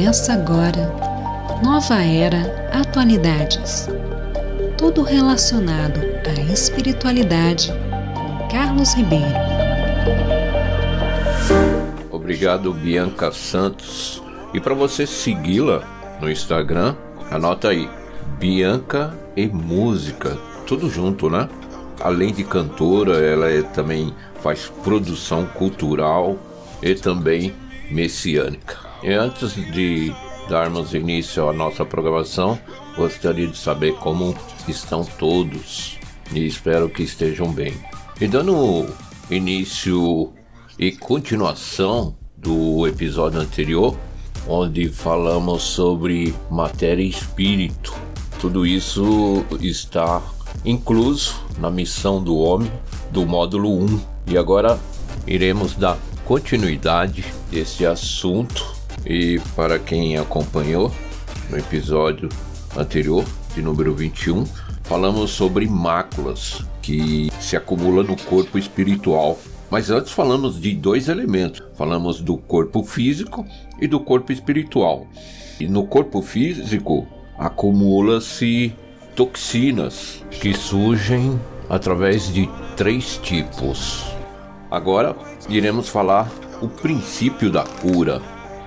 Começa agora. Nova Era Atualidades. Tudo relacionado à espiritualidade com Carlos Ribeiro. Obrigado, Bianca Santos. E para você segui-la no Instagram, anota aí: Bianca e Música. Tudo junto, né? Além de cantora, ela é, também faz produção cultural e também messiânica. E antes de darmos início à nossa programação, gostaria de saber como estão todos e espero que estejam bem. E dando início e continuação do episódio anterior, onde falamos sobre matéria e espírito. Tudo isso está incluso na missão do homem do módulo 1. E agora iremos dar continuidade desse assunto e para quem acompanhou no episódio anterior, de número 21, falamos sobre máculas que se acumulam no corpo espiritual. Mas antes falamos de dois elementos. Falamos do corpo físico e do corpo espiritual. E no corpo físico acumula-se toxinas que surgem através de três tipos. Agora iremos falar o princípio da cura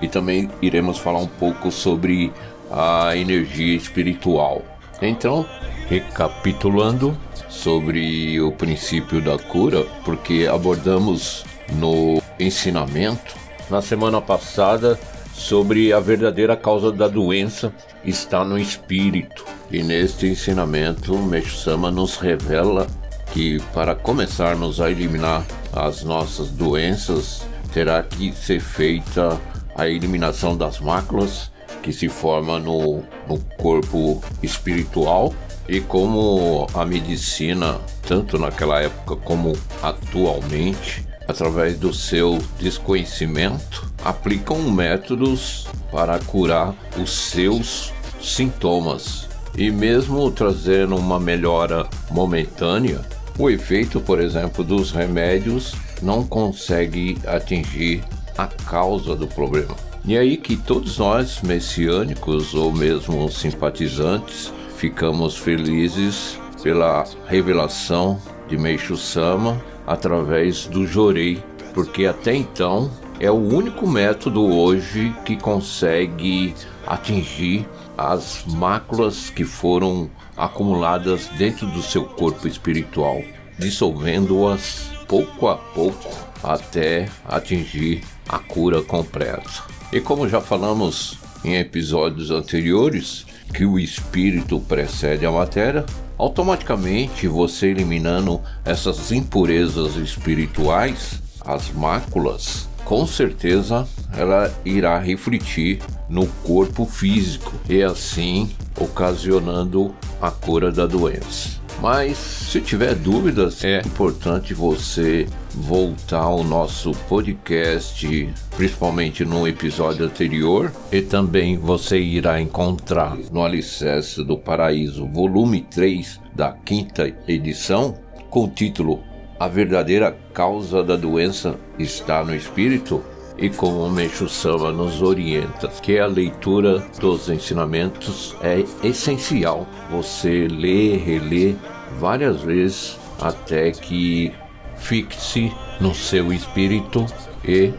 e também iremos falar um pouco sobre a energia espiritual. Então, recapitulando sobre o princípio da cura, porque abordamos no ensinamento na semana passada sobre a verdadeira causa da doença está no espírito. E neste ensinamento, Meixo Sama nos revela que para começarmos a eliminar as nossas doenças, terá que ser feita a eliminação das máculas que se forma no, no corpo espiritual e como a medicina, tanto naquela época como atualmente, através do seu desconhecimento, aplicam métodos para curar os seus sintomas. E mesmo trazendo uma melhora momentânea, o efeito, por exemplo, dos remédios não consegue atingir a causa do problema. E é aí que todos nós, messiânicos ou mesmo simpatizantes, ficamos felizes pela revelação de Meixo Sama através do Jorei, porque até então é o único método hoje que consegue atingir as máculas que foram acumuladas dentro do seu corpo espiritual, dissolvendo-as pouco a pouco até atingir a cura completa. E como já falamos em episódios anteriores, que o espírito precede a matéria, automaticamente você eliminando essas impurezas espirituais, as máculas, com certeza ela irá refletir no corpo físico e assim ocasionando a cura da doença. Mas se tiver dúvidas, é importante você voltar ao nosso podcast, principalmente no episódio anterior, e também você irá encontrar no Alicerce do Paraíso, volume 3 da quinta edição, com o título A verdadeira causa da doença está no espírito e como o Meixo Sama nos orienta, que a leitura dos ensinamentos é essencial. Você lê, relê várias vezes até que fixe no seu espírito e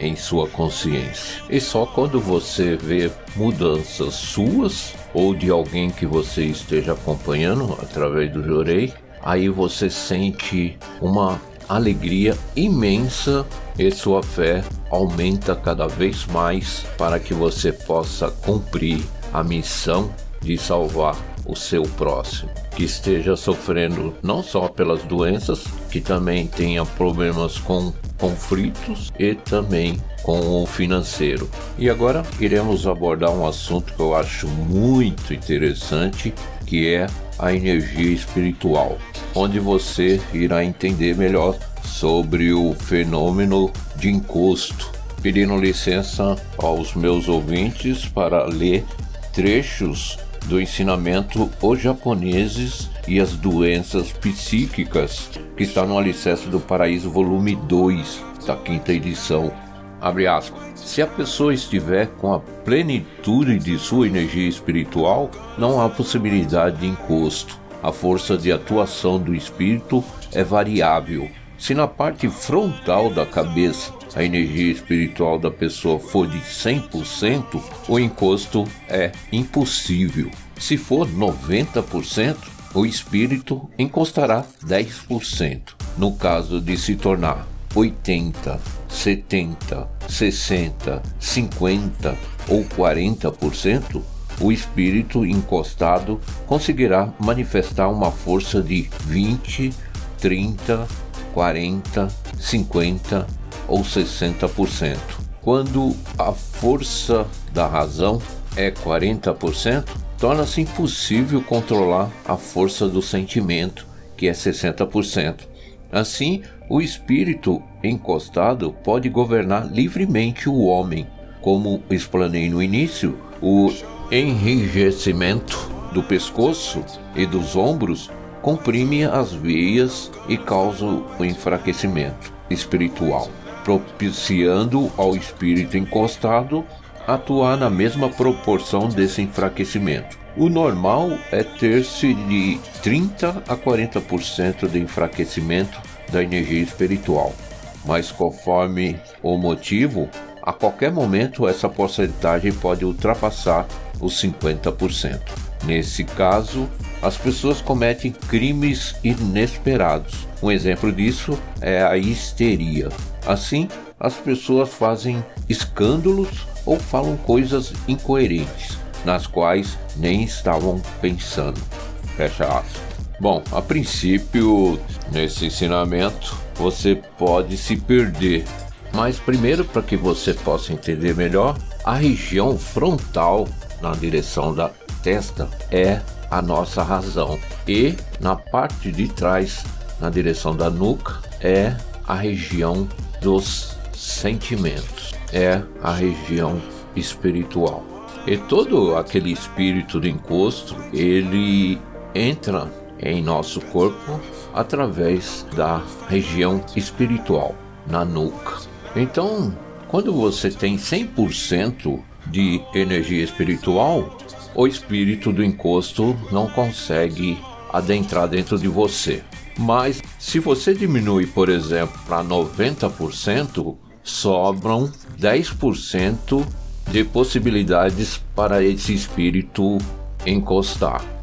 em sua consciência. E só quando você vê mudanças suas ou de alguém que você esteja acompanhando através do Jorei, aí você sente uma alegria imensa e sua fé aumenta cada vez mais para que você possa cumprir a missão de salvar o seu próximo, que esteja sofrendo não só pelas doenças, que também tenha problemas com conflitos e também com o financeiro. E agora iremos abordar um assunto que eu acho muito interessante, que é a energia espiritual, onde você irá entender melhor sobre o fenômeno de encosto. Pedindo licença aos meus ouvintes para ler trechos do ensinamento Os Japoneses e as Doenças Psíquicas, que está no Alicerce do Paraíso, volume 2, da quinta edição. Abre aspas. Se a pessoa estiver com a plenitude de sua energia espiritual, não há possibilidade de encosto. A força de atuação do espírito é variável. Se na parte frontal da cabeça a energia espiritual da pessoa for de 100%, o encosto é impossível. Se for 90%, o espírito encostará 10%. No caso de se tornar 80, 70, 60, 50 ou 40%, o espírito encostado conseguirá manifestar uma força de 20, 30, 40, 50 ou 60%. Quando a força da razão é 40%, torna-se impossível controlar a força do sentimento, que é 60%. Assim, o espírito encostado pode governar livremente o homem. Como explanei no início, o enrijecimento do pescoço e dos ombros comprime as veias e causa o enfraquecimento espiritual, propiciando ao espírito encostado atuar na mesma proporção desse enfraquecimento. O normal é ter-se de 30 a 40% de enfraquecimento da energia espiritual, mas conforme o motivo, a qualquer momento essa porcentagem pode ultrapassar os 50%. Nesse caso, as pessoas cometem crimes inesperados. Um exemplo disso é a histeria. Assim, as pessoas fazem escândalos ou falam coisas incoerentes, nas quais nem estavam pensando. Fecha aspas. Bom, a princípio, nesse ensinamento, você pode se perder. Mas primeiro, para que você possa entender melhor, a região frontal na direção da testa é a nossa razão e na parte de trás, na direção da nuca, é a região dos sentimentos, é a região espiritual. E todo aquele espírito de encosto, ele entra em nosso corpo através da região espiritual, na nuca. Então, quando você tem 100% de energia espiritual, o espírito do encosto não consegue adentrar dentro de você. Mas se você diminui, por exemplo, para 90%, sobram 10% de possibilidades para esse espírito encostar.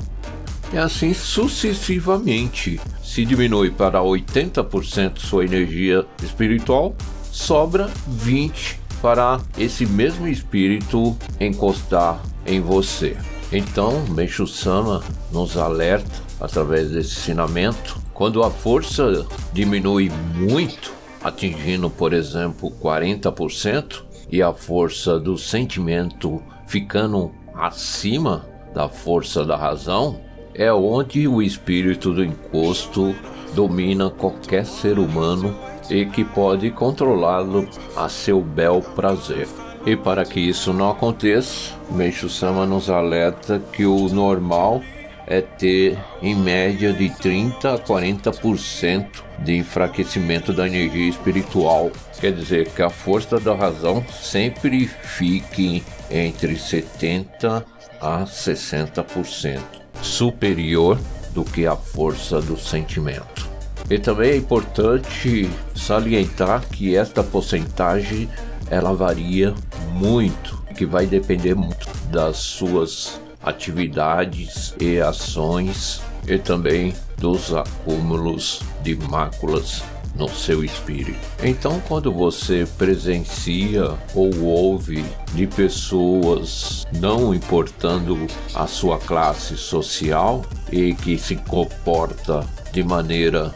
E assim sucessivamente. Se diminui para 80% sua energia espiritual, sobra 20 para esse mesmo espírito encostar em você. Então, Meixo Sama nos alerta através desse ensinamento, quando a força diminui muito, atingindo, por exemplo, 40%, e a força do sentimento ficando acima da força da razão, é onde o espírito do encosto domina qualquer ser humano e que pode controlá-lo a seu bel prazer. E para que isso não aconteça, Meixo Sama nos alerta que o normal é ter em média de 30 a 40% de enfraquecimento da energia espiritual. Quer dizer que a força da razão sempre fique entre 70 a 60% superior do que a força do sentimento. E também é importante salientar que esta porcentagem ela varia muito, que vai depender muito das suas atividades e ações e também dos acúmulos de máculas no seu espírito. Então, quando você presencia ou ouve de pessoas não importando a sua classe social e que se comporta de maneira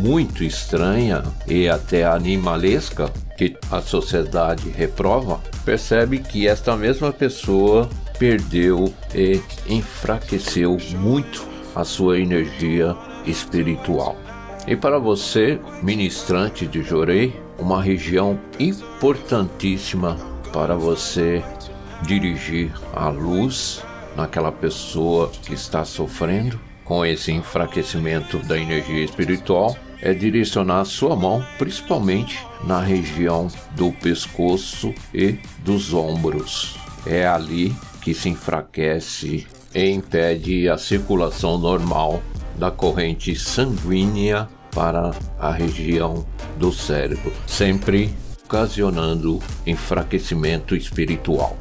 muito estranha e até animalesca que a sociedade reprova, percebe que esta mesma pessoa perdeu e enfraqueceu muito a sua energia espiritual. E para você, ministrante de Jorei, uma região importantíssima para você dirigir a luz naquela pessoa que está sofrendo com esse enfraquecimento da energia espiritual é direcionar sua mão principalmente na região do pescoço e dos ombros. É ali que se enfraquece e impede a circulação normal da corrente sanguínea para a região do cérebro, sempre ocasionando enfraquecimento espiritual.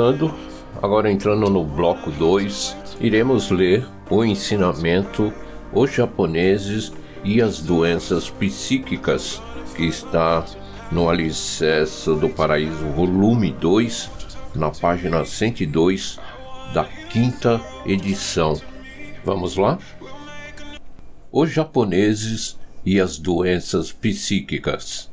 Voltando, agora entrando no bloco 2, iremos ler o ensinamento Os japoneses e as doenças psíquicas, que está no Alicerce do Paraíso, volume 2, na página 102 da quinta edição. Vamos lá? Os japoneses e as doenças psíquicas.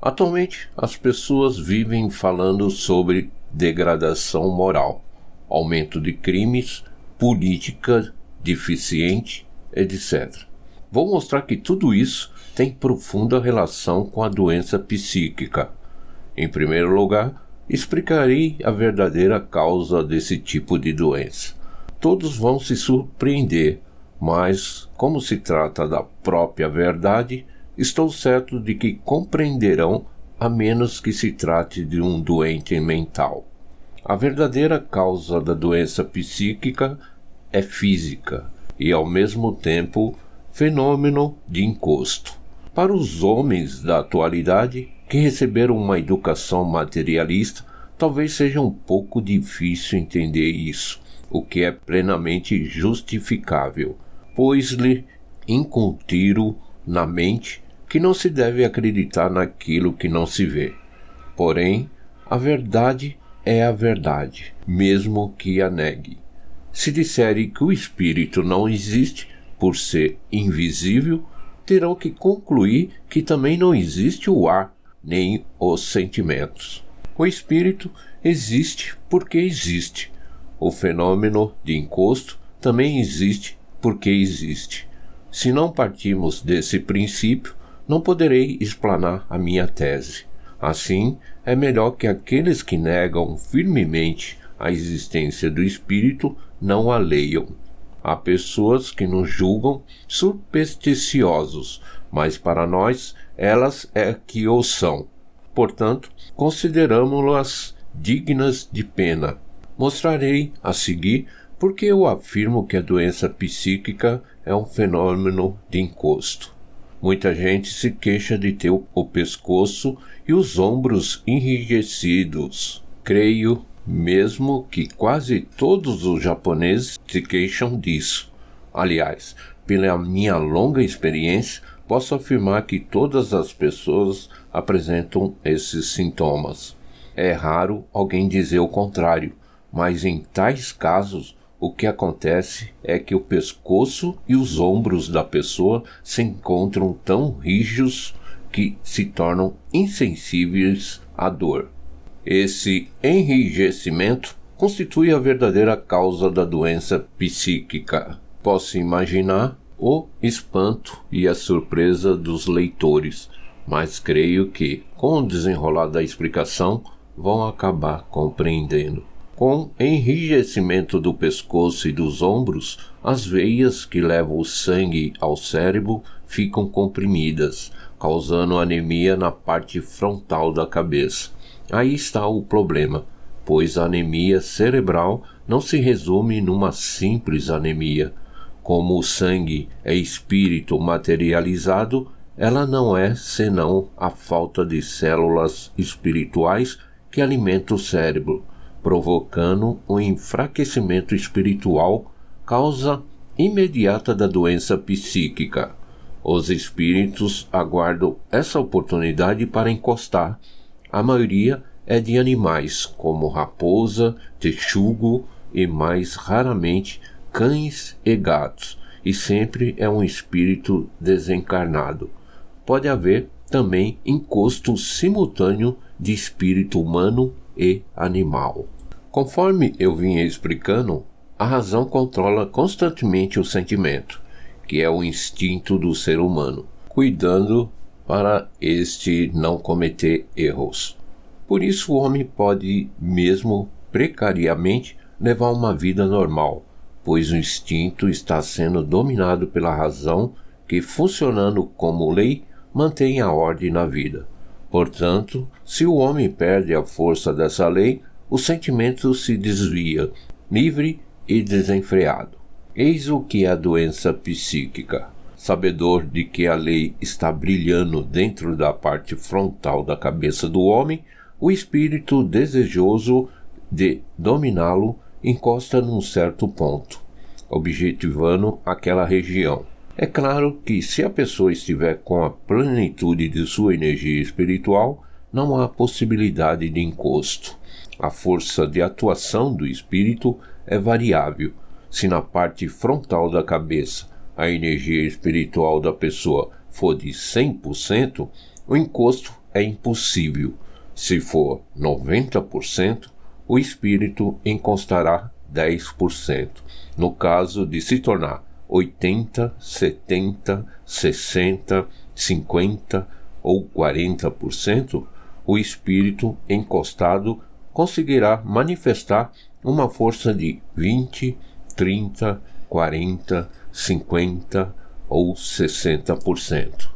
Atualmente, as pessoas vivem falando sobre degradação moral, aumento de crimes, política deficiente, etc. Vou mostrar que tudo isso tem profunda relação com a doença psíquica. Em primeiro lugar, explicarei a verdadeira causa desse tipo de doença. Todos vão se surpreender, mas, como se trata da própria verdade, estou certo de que compreenderão a menos que se trate de um doente mental. A verdadeira causa da doença psíquica é física e, ao mesmo tempo, fenômeno de encosto. Para os homens da atualidade, que receberam uma educação materialista, talvez seja um pouco difícil entender isso, o que é plenamente justificável, pois-lhe incutiram na mente que não se deve acreditar naquilo que não se vê. Porém, a verdade é a verdade, mesmo que a negue. Se disserem que o espírito não existe por ser invisível, terão que concluir que também não existe o ar nem os sentimentos. O espírito existe porque existe. O fenômeno de encosto também existe porque existe. Se não partirmos desse princípio, não poderei explanar a minha tese. Assim, é melhor que aqueles que negam firmemente a existência do espírito não a leiam. Há pessoas que nos julgam supersticiosos, mas para nós elas é que o são. Portanto, consideramos-las dignas de pena. Mostrarei a seguir porque eu afirmo que a doença psíquica é um fenômeno de encosto. Muita gente se queixa de ter o pescoço e os ombros enrijecidos. Creio mesmo que quase todos os japoneses se queixam disso. Aliás, pela minha longa experiência, posso afirmar que todas as pessoas apresentam esses sintomas. É raro alguém dizer o contrário, mas em tais casos o que acontece é que o pescoço e os ombros da pessoa se encontram tão rígidos que se tornam insensíveis à dor. Esse enrijecimento constitui a verdadeira causa da doença psíquica. Posso imaginar o espanto e a surpresa dos leitores, mas creio que, com o desenrolar da explicação, vão acabar compreendendo. Com enrijecimento do pescoço e dos ombros, as veias que levam o sangue ao cérebro ficam comprimidas, causando anemia na parte frontal da cabeça. Aí está o problema, pois a anemia cerebral não se resume numa simples anemia. Como o sangue é espírito materializado, ela não é senão a falta de células espirituais que alimentam o cérebro provocando um enfraquecimento espiritual, causa imediata da doença psíquica. Os espíritos aguardam essa oportunidade para encostar. A maioria é de animais, como raposa, texugo e mais raramente cães e gatos, e sempre é um espírito desencarnado. Pode haver também encosto simultâneo de espírito humano e animal. Conforme eu vinha explicando, a razão controla constantemente o sentimento, que é o instinto do ser humano, cuidando para este não cometer erros. Por isso, o homem pode, mesmo precariamente, levar uma vida normal, pois o instinto está sendo dominado pela razão que, funcionando como lei, mantém a ordem na vida. Portanto, se o homem perde a força dessa lei, o sentimento se desvia, livre e desenfreado. Eis o que é a doença psíquica sabedor de que a lei está brilhando dentro da parte frontal da cabeça do homem, o espírito desejoso de dominá-lo encosta num certo ponto, objetivando aquela região. É claro que se a pessoa estiver com a plenitude de sua energia espiritual, não há possibilidade de encosto. A força de atuação do espírito é variável. Se na parte frontal da cabeça a energia espiritual da pessoa for de 100%, o encosto é impossível. Se for 90%, o espírito encostará 10%. No caso de se tornar 80, 70, 60, 50 ou 40%, o espírito encostado conseguirá manifestar uma força de 20, 30, 40, 50 ou 60%.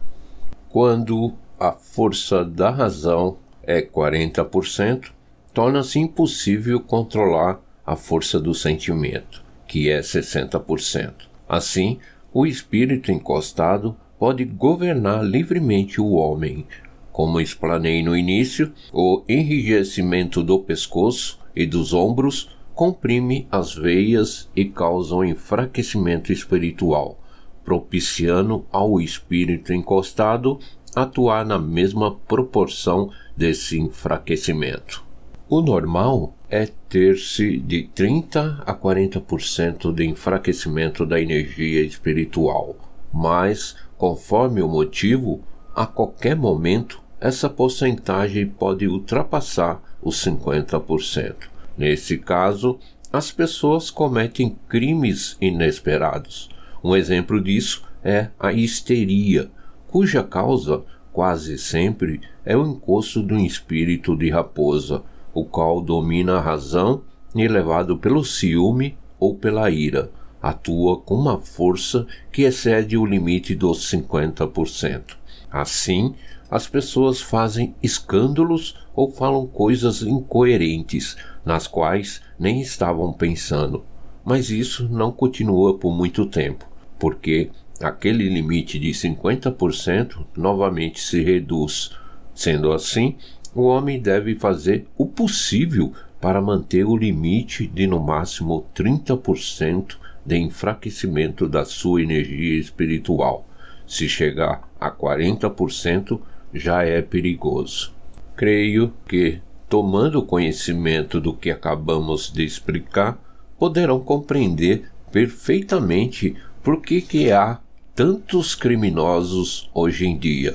Quando a força da razão é 40%, torna-se impossível controlar a força do sentimento, que é 60%. Assim, o espírito encostado pode governar livremente o homem. Como explanei no início, o enrijecimento do pescoço e dos ombros comprime as veias e causa um enfraquecimento espiritual, propiciando ao espírito encostado atuar na mesma proporção desse enfraquecimento. O normal é ter-se de 30 a 40% de enfraquecimento da energia espiritual, mas, conforme o motivo, a qualquer momento essa porcentagem pode ultrapassar os 50%. Nesse caso, as pessoas cometem crimes inesperados. Um exemplo disso é a histeria, cuja causa quase sempre é o encosto do espírito de raposa, o qual domina a razão e, levado pelo ciúme ou pela ira, atua com uma força que excede o limite dos 50%. Assim, as pessoas fazem escândalos ou falam coisas incoerentes, nas quais nem estavam pensando. Mas isso não continua por muito tempo, porque aquele limite de 50% novamente se reduz. Sendo assim, o homem deve fazer o possível para manter o limite de no máximo 30% de enfraquecimento da sua energia espiritual. Se chegar a 40%, já é perigoso. Creio que tomando conhecimento do que acabamos de explicar, poderão compreender perfeitamente por que, que há tantos criminosos hoje em dia.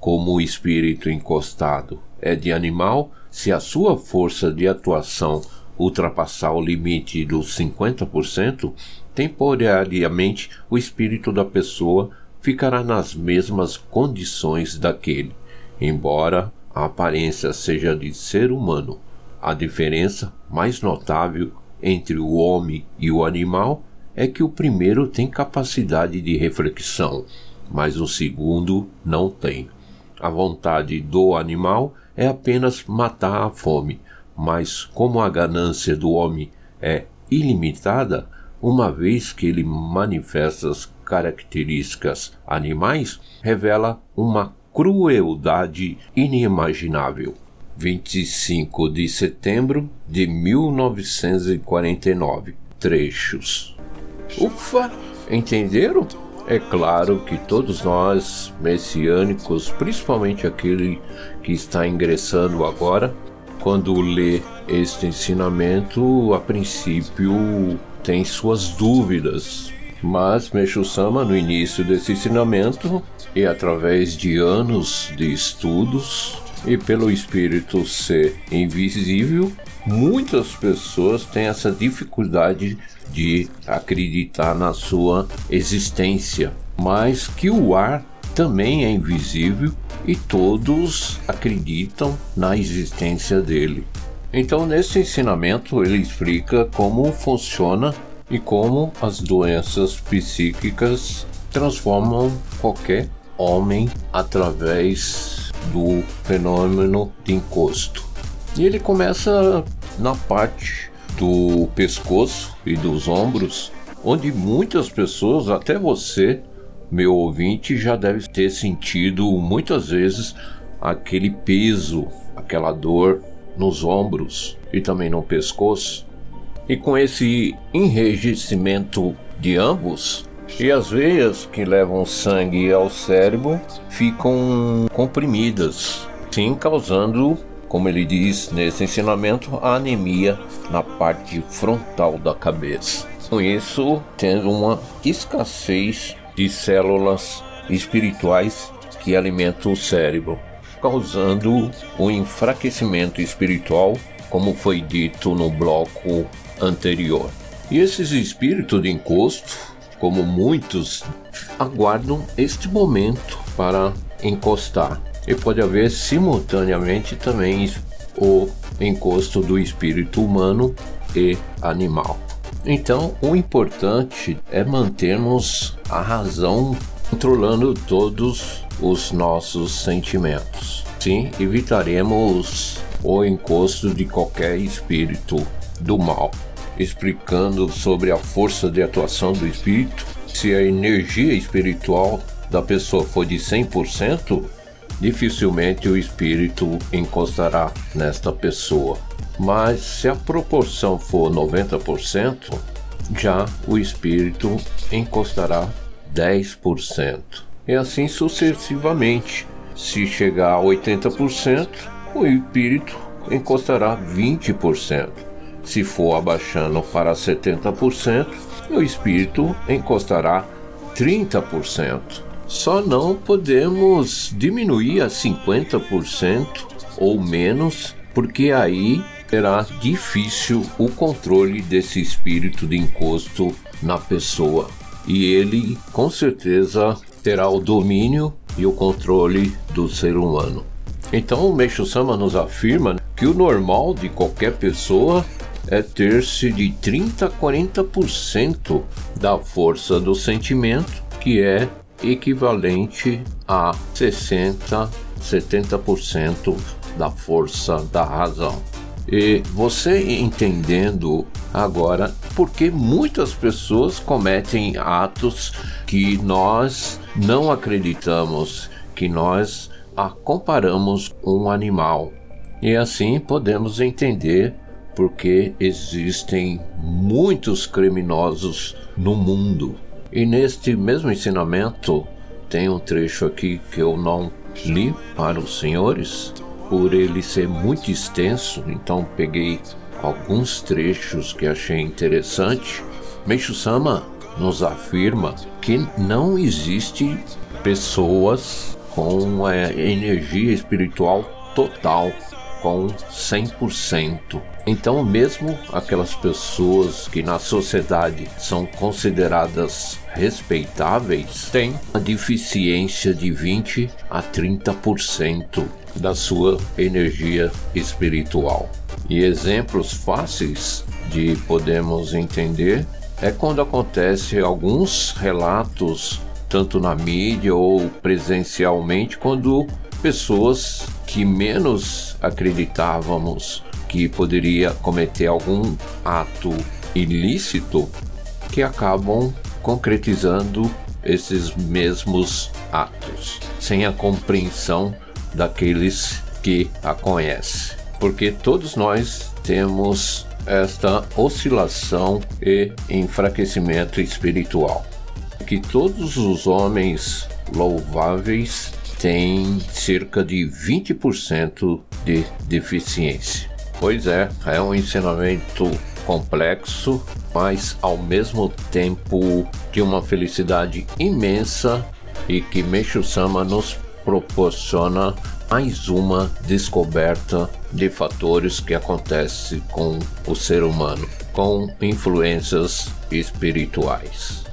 Como o espírito encostado é de animal, se a sua força de atuação ultrapassar o limite dos 50%, temporariamente o espírito da pessoa ficará nas mesmas condições daquele, embora a aparência seja de ser humano. A diferença mais notável entre o homem e o animal é que o primeiro tem capacidade de reflexão, mas o segundo não tem. A vontade do animal é apenas matar a fome, mas como a ganância do homem é ilimitada, uma vez que ele manifesta características animais, revela uma crueldade inimaginável. 25 de setembro de 1949. Trechos. Ufa! Entenderam? É claro que todos nós, messiânicos, principalmente aquele que está ingressando agora, quando lê este ensinamento, a princípio tem suas dúvidas. Mas Meixo Sama, no início desse ensinamento, e através de anos de estudos, e pelo espírito ser invisível, muitas pessoas têm essa dificuldade de acreditar na sua existência, mas que o ar também é invisível e todos acreditam na existência dele. Então, nesse ensinamento, ele explica como funciona e como as doenças psíquicas transformam qualquer homem através do fenômeno de encosto. E ele começa na parte do pescoço e dos ombros, onde muitas pessoas, até você, meu ouvinte, já deve ter sentido muitas vezes aquele peso, aquela dor nos ombros e também no pescoço. E com esse enrijecimento de ambos, e as veias que levam sangue ao cérebro ficam comprimidas, sim causando, como ele diz nesse ensinamento, a anemia na parte frontal da cabeça. Com isso, tendo uma escassez de células espirituais que alimentam o cérebro, causando o um enfraquecimento espiritual, como foi dito no bloco anterior. E esses espíritos de encosto, como muitos, aguardam este momento para encostar. E pode haver simultaneamente também o encosto do espírito humano e animal. Então, o importante é mantermos a razão controlando todos os nossos sentimentos. Sim, evitaremos o encosto de qualquer espírito do mal, explicando sobre a força de atuação do espírito. Se a energia espiritual da pessoa for de 100%, dificilmente o espírito encostará nesta pessoa. Mas se a proporção for 90%, já o espírito encostará 10%. E assim sucessivamente. Se chegar a 80%, o espírito encostará 20%. Se for abaixando para 70%, o espírito encostará 30%. Só não podemos diminuir a 50% ou menos, porque aí será difícil o controle desse espírito de encosto na pessoa. E ele, com certeza, terá o domínio e o controle do ser humano. Então, o Meixo Sama nos afirma que o normal de qualquer pessoa é ter-se de 30 a 40% da força do sentimento, que é equivalente a 60 70% da força da razão. E você entendendo agora porque muitas pessoas cometem atos que nós não acreditamos, que nós a comparamos um animal. E assim podemos entender porque existem muitos criminosos no mundo. E neste mesmo ensinamento tem um trecho aqui que eu não li para os senhores, por ele ser muito extenso, então peguei alguns trechos que achei interessante. Meixo Sama nos afirma que não existe pessoas com a energia espiritual total, com 100%. Então, mesmo aquelas pessoas que na sociedade são consideradas respeitáveis, têm a deficiência de 20 a 30% da sua energia espiritual. E exemplos fáceis de podemos entender é quando acontece alguns relatos tanto na mídia ou presencialmente quando pessoas que menos acreditávamos que poderia cometer algum ato ilícito que acabam concretizando esses mesmos atos, sem a compreensão daqueles que a conhecem. Porque todos nós temos esta oscilação e enfraquecimento espiritual. Que todos os homens louváveis têm cerca de 20% de deficiência. Pois é, é um ensinamento complexo, mas ao mesmo tempo de uma felicidade imensa e que Meixo Sama nos proporciona mais uma descoberta de fatores que acontecem com o ser humano, com influências espirituais.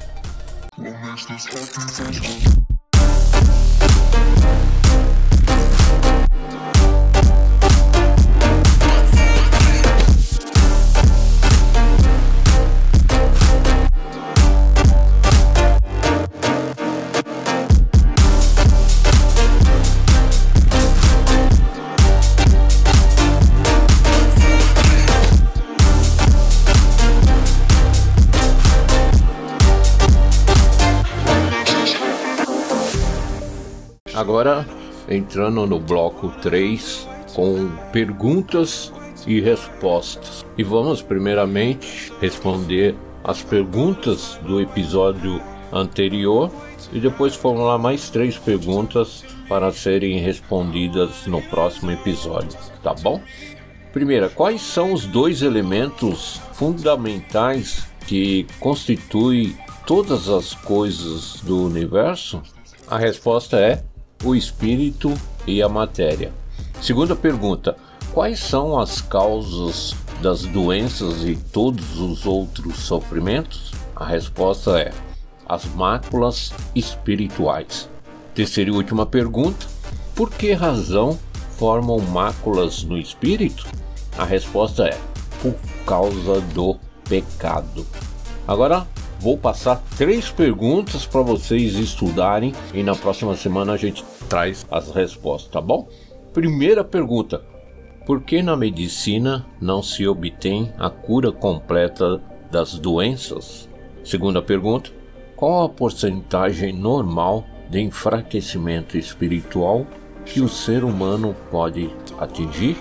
Agora entrando no bloco 3 com perguntas e respostas. E vamos primeiramente responder as perguntas do episódio anterior e depois formular mais três perguntas para serem respondidas no próximo episódio, tá bom? Primeira, quais são os dois elementos fundamentais que constituem todas as coisas do universo? A resposta é o espírito e a matéria. Segunda pergunta: quais são as causas das doenças e todos os outros sofrimentos? A resposta é as máculas espirituais. Terceira e última pergunta: por que razão formam máculas no espírito? A resposta é por causa do pecado. Agora Vou passar três perguntas para vocês estudarem e na próxima semana a gente traz as respostas, tá bom? Primeira pergunta: por que na medicina não se obtém a cura completa das doenças? Segunda pergunta: qual a porcentagem normal de enfraquecimento espiritual que o ser humano pode atingir?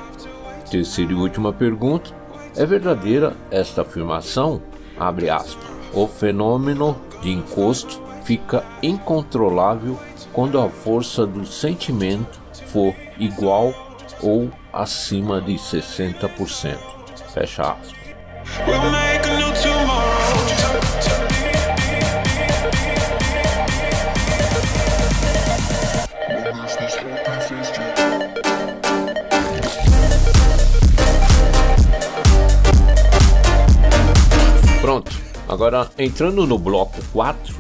Terceira e última pergunta: é verdadeira esta afirmação? Abre aspas o fenômeno de encosto fica incontrolável quando a força do sentimento for igual ou acima de 60%. Fecha aspas. Agora, entrando no bloco 4,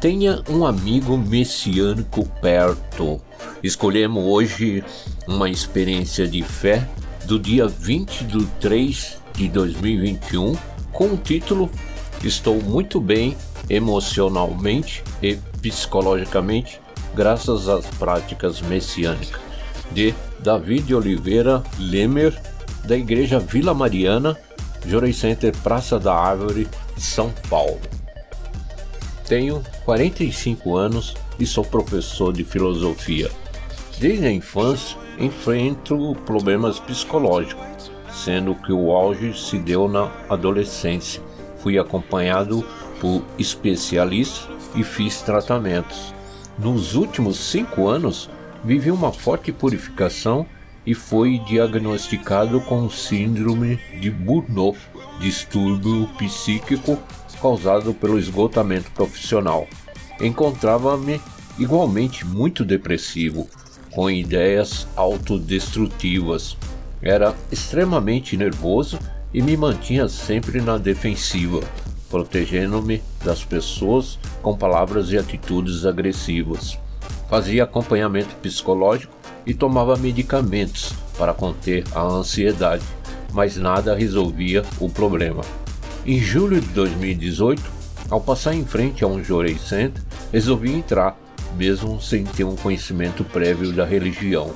tenha um amigo messiânico perto. Escolhemos hoje uma experiência de fé do dia 20 de 3 de 2021 com o título Estou muito bem emocionalmente e psicologicamente graças às práticas messiânicas de David Oliveira Lemer da Igreja Vila Mariana, Jorei Center Praça da Árvore, são Paulo. Tenho 45 anos e sou professor de filosofia. Desde a infância enfrento problemas psicológicos, sendo que o auge se deu na adolescência. Fui acompanhado por especialistas e fiz tratamentos. Nos últimos cinco anos, vivi uma forte purificação e foi diagnosticado com síndrome de Burnout, distúrbio psíquico causado pelo esgotamento profissional. Encontrava-me igualmente muito depressivo, com ideias autodestrutivas. Era extremamente nervoso e me mantinha sempre na defensiva, protegendo-me das pessoas com palavras e atitudes agressivas. Fazia acompanhamento psicológico e tomava medicamentos para conter a ansiedade mas nada resolvia o problema. Em julho de 2018, ao passar em frente a um Jorei Center, resolvi entrar, mesmo sem ter um conhecimento prévio da religião.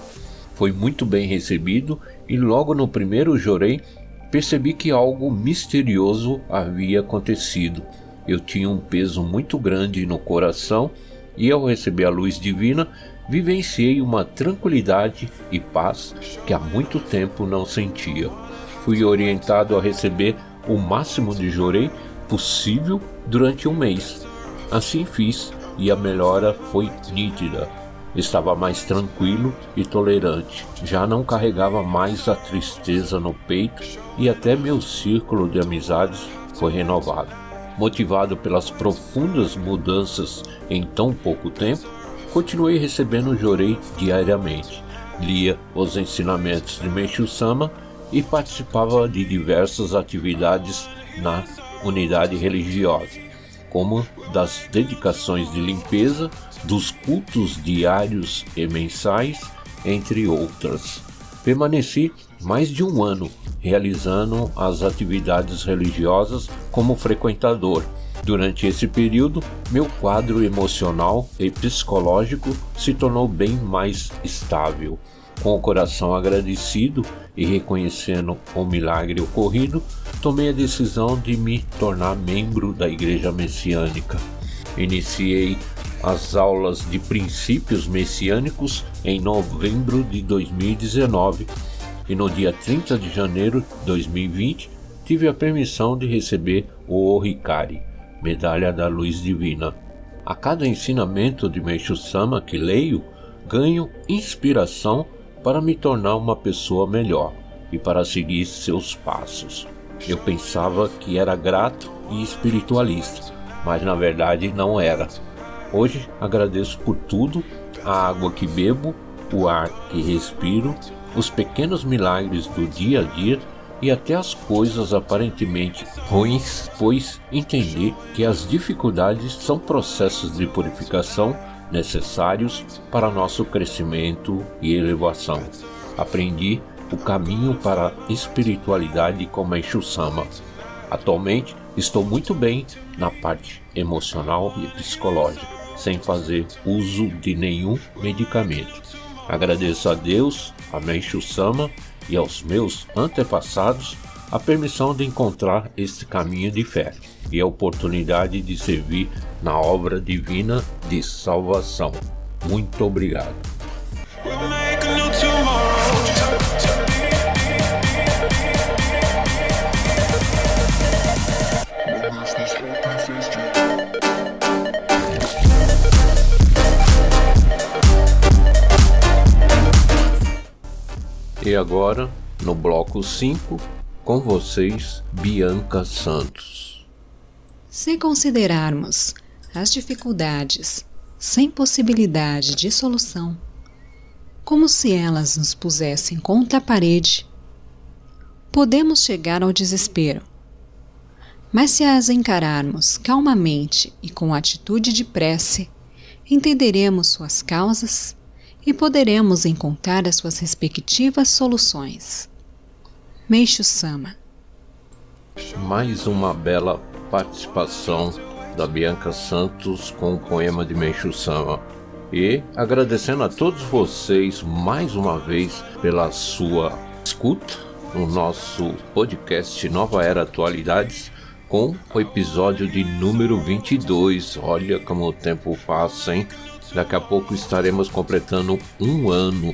Foi muito bem recebido e logo no primeiro Jorei percebi que algo misterioso havia acontecido. Eu tinha um peso muito grande no coração e ao receber a luz divina, vivenciei uma tranquilidade e paz que há muito tempo não sentia fui orientado a receber o máximo de jorei possível durante um mês. Assim fiz e a melhora foi nítida. Estava mais tranquilo e tolerante, já não carregava mais a tristeza no peito e até meu círculo de amizades foi renovado. Motivado pelas profundas mudanças em tão pouco tempo, continuei recebendo Jorei diariamente. Lia os ensinamentos de Meishu Sama e participava de diversas atividades na unidade religiosa, como das dedicações de limpeza, dos cultos diários e mensais, entre outras. Permaneci mais de um ano realizando as atividades religiosas como frequentador. Durante esse período, meu quadro emocional e psicológico se tornou bem mais estável. Com o coração agradecido e reconhecendo o milagre ocorrido, tomei a decisão de me tornar membro da Igreja Messiânica. Iniciei as aulas de princípios messiânicos em novembro de 2019 e no dia 30 de janeiro de 2020 tive a permissão de receber o Orikari, Medalha da Luz Divina. A cada ensinamento de Meishu Sama que leio, ganho inspiração para me tornar uma pessoa melhor e para seguir seus passos. Eu pensava que era grato e espiritualista, mas na verdade não era. Hoje agradeço por tudo: a água que bebo, o ar que respiro, os pequenos milagres do dia a dia e até as coisas aparentemente ruins, pois entendi que as dificuldades são processos de purificação necessários para nosso crescimento e elevação. Aprendi o caminho para a espiritualidade com Exu Sama. Atualmente estou muito bem na parte emocional e psicológica, sem fazer uso de nenhum medicamento. Agradeço a Deus, a Meishu Sama e aos meus antepassados a permissão de encontrar este caminho de fé e a oportunidade de servir na obra divina de salvação. Muito obrigado. E agora, no bloco 5, com vocês, Bianca Santos. Se considerarmos as dificuldades sem possibilidade de solução, como se elas nos pusessem contra a parede, podemos chegar ao desespero. Mas se as encararmos calmamente e com atitude de prece, entenderemos suas causas e poderemos encontrar as suas respectivas soluções. Meixo Sama. Mais uma bela participação da Bianca Santos com o poema de Meixo Sama. E agradecendo a todos vocês mais uma vez pela sua escuta no nosso podcast Nova Era Atualidades com o episódio de número 22. Olha como o tempo passa, hein? Daqui a pouco estaremos completando um ano.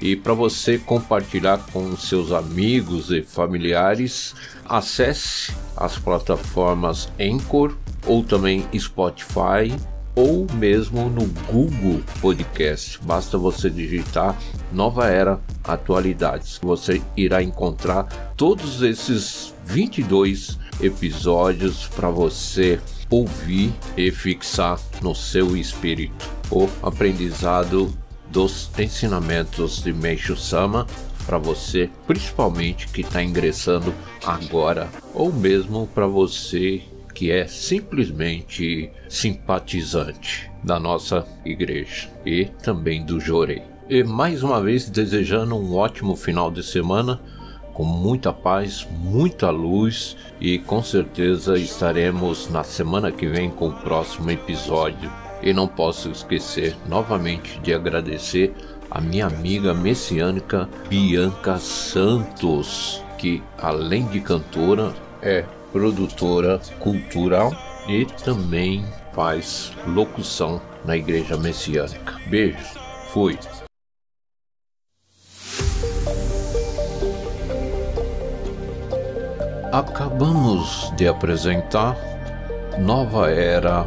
E para você compartilhar com seus amigos e familiares, acesse as plataformas Anchor ou também Spotify ou mesmo no Google Podcast. Basta você digitar Nova Era Atualidades. Você irá encontrar todos esses 22 episódios para você ouvir e fixar no seu espírito o aprendizado dos ensinamentos de Meishu Sama para você, principalmente que está ingressando agora, ou mesmo para você que é simplesmente simpatizante da nossa igreja e também do Jorei. E mais uma vez desejando um ótimo final de semana com muita paz, muita luz e com certeza estaremos na semana que vem com o próximo episódio. E não posso esquecer novamente de agradecer a minha amiga messiânica Bianca Santos, que além de cantora é produtora cultural e também faz locução na igreja messiânica. Beijo, fui. Acabamos de apresentar Nova Era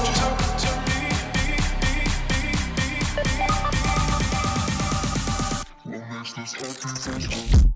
Watch this.